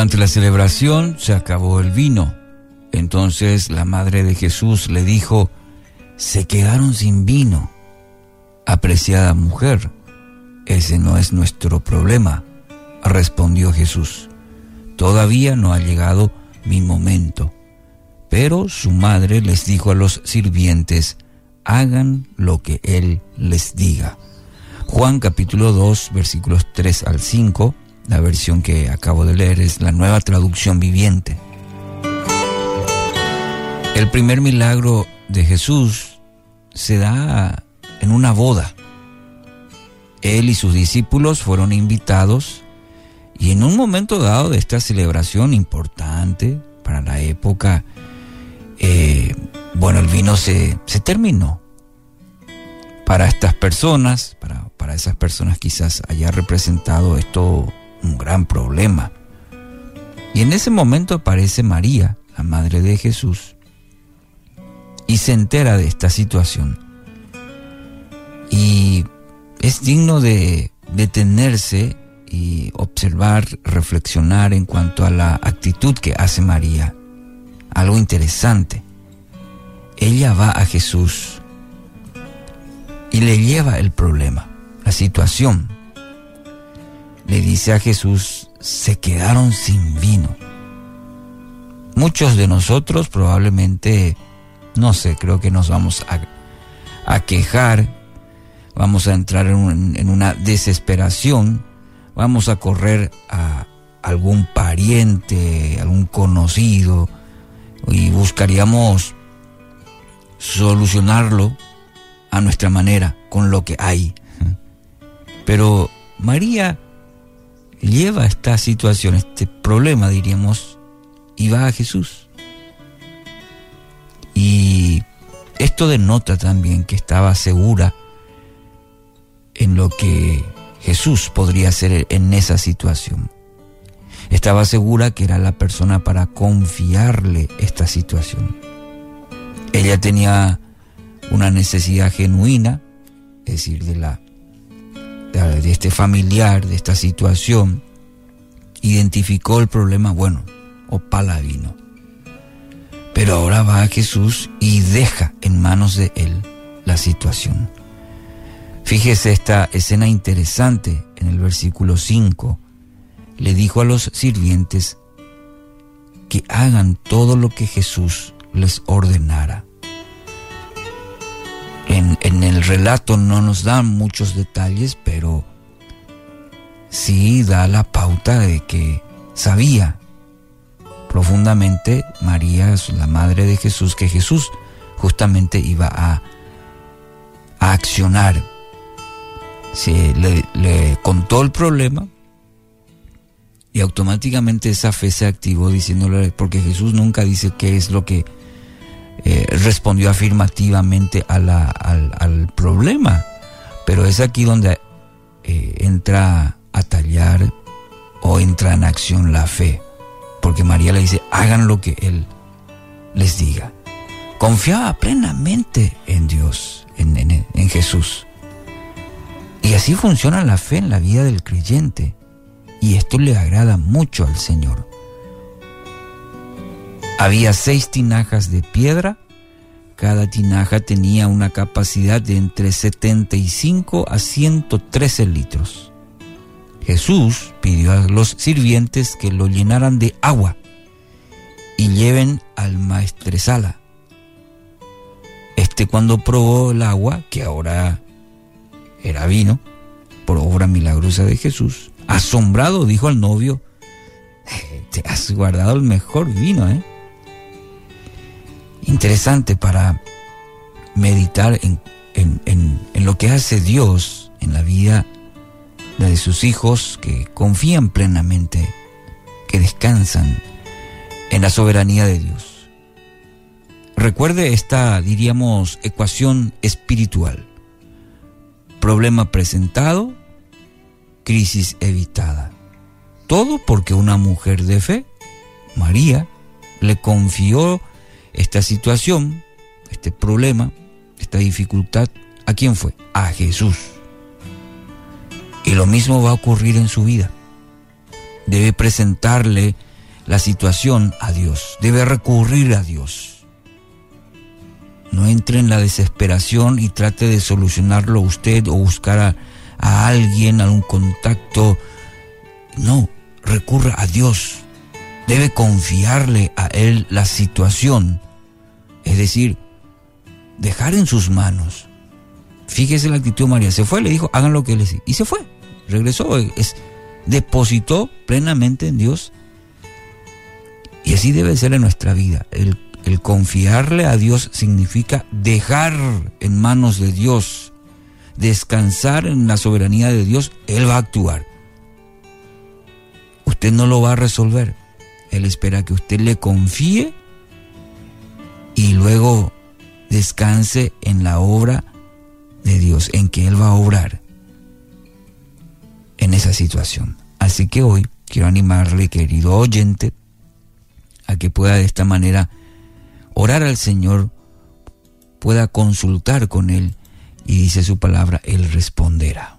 Durante la celebración se acabó el vino. Entonces la madre de Jesús le dijo, se quedaron sin vino. Apreciada mujer, ese no es nuestro problema, respondió Jesús. Todavía no ha llegado mi momento. Pero su madre les dijo a los sirvientes, hagan lo que Él les diga. Juan capítulo 2 versículos 3 al 5, la versión que acabo de leer es la nueva traducción viviente. El primer milagro de Jesús se da en una boda. Él y sus discípulos fueron invitados y en un momento dado de esta celebración importante para la época, eh, bueno, el vino se, se terminó. Para estas personas, para, para esas personas quizás haya representado esto un gran problema. Y en ese momento aparece María, la madre de Jesús, y se entera de esta situación. Y es digno de detenerse y observar, reflexionar en cuanto a la actitud que hace María. Algo interesante. Ella va a Jesús y le lleva el problema, la situación. Le dice a Jesús, se quedaron sin vino. Muchos de nosotros probablemente, no sé, creo que nos vamos a, a quejar, vamos a entrar en, en una desesperación vamos a correr a algún pariente, algún conocido y buscaríamos solucionarlo a nuestra manera, con lo que hay. Pero María lleva esta situación, este problema, diríamos, y va a Jesús. Y esto denota también que estaba segura en lo que Jesús podría ser en esa situación. Estaba segura que era la persona para confiarle esta situación. Ella tenía una necesidad genuina, es decir, de la de este familiar, de esta situación, identificó el problema, bueno, opala vino. Pero ahora va a Jesús y deja en manos de él la situación. Fíjese esta escena interesante en el versículo 5. Le dijo a los sirvientes que hagan todo lo que Jesús les ordenara. En, el relato no nos dan muchos detalles, pero sí da la pauta de que sabía profundamente María, la madre de Jesús, que Jesús justamente iba a, accionar. Se le, contó el problema y automáticamente esa fe se activó diciéndole, porque Jesús nunca dice qué es lo que eh, respondió afirmativamente a al, problema, pero es aquí donde eh, entra a tallar o entra en acción la fe, porque María le dice, hagan lo que Él les diga. Confiaba plenamente en Dios, en, en Jesús. Y así funciona la fe en la vida del creyente. Y esto le agrada mucho al Señor. Había seis tinajas de piedra. Cada tinaja tenía una capacidad de entre 75 a 113 litros. Jesús pidió a los sirvientes que lo llenaran de agua y lleven al maestresala. Este cuando probó el agua, que ahora era vino, por obra milagrosa de Jesús. Asombrado dijo al novio, eh, te has guardado el mejor vino, ¿eh? Interesante para meditar en, en lo que hace Dios en la vida de sus hijos que confían plenamente, que descansan en la soberanía de Dios. Recuerde esta, diríamos, ecuación espiritual. Problema presentado, crisis evitada. Todo porque una mujer de fe, María, le confió esta situación, este problema, esta dificultad, ¿a quién fue? A Jesús. Y lo mismo va a ocurrir en su vida. Debe presentarle la situación a Dios, debe recurrir a Dios. No entre en la desesperación y trate de solucionarlo usted o buscar a, a alguien, algún contacto. No, recurra a Dios. Debe confiarle a Él la situación. Es decir, dejar en sus manos. Fíjese la actitud de María. Se fue, le dijo, hagan lo que les Y se fue. Regresó. Es, depositó plenamente en Dios. Y así debe ser en nuestra vida. El confiarle a Dios significa dejar en manos de Dios, descansar en la soberanía de Dios. Él va a actuar. Usted no lo va a resolver. Él espera que usted le confíe y luego descanse en la obra de Dios, en que Él va a obrar en esa situación. Así que hoy quiero animarle, querido oyente, a que pueda de esta manera orar al Señor, pueda consultar con Él y dice su palabra, Él responderá.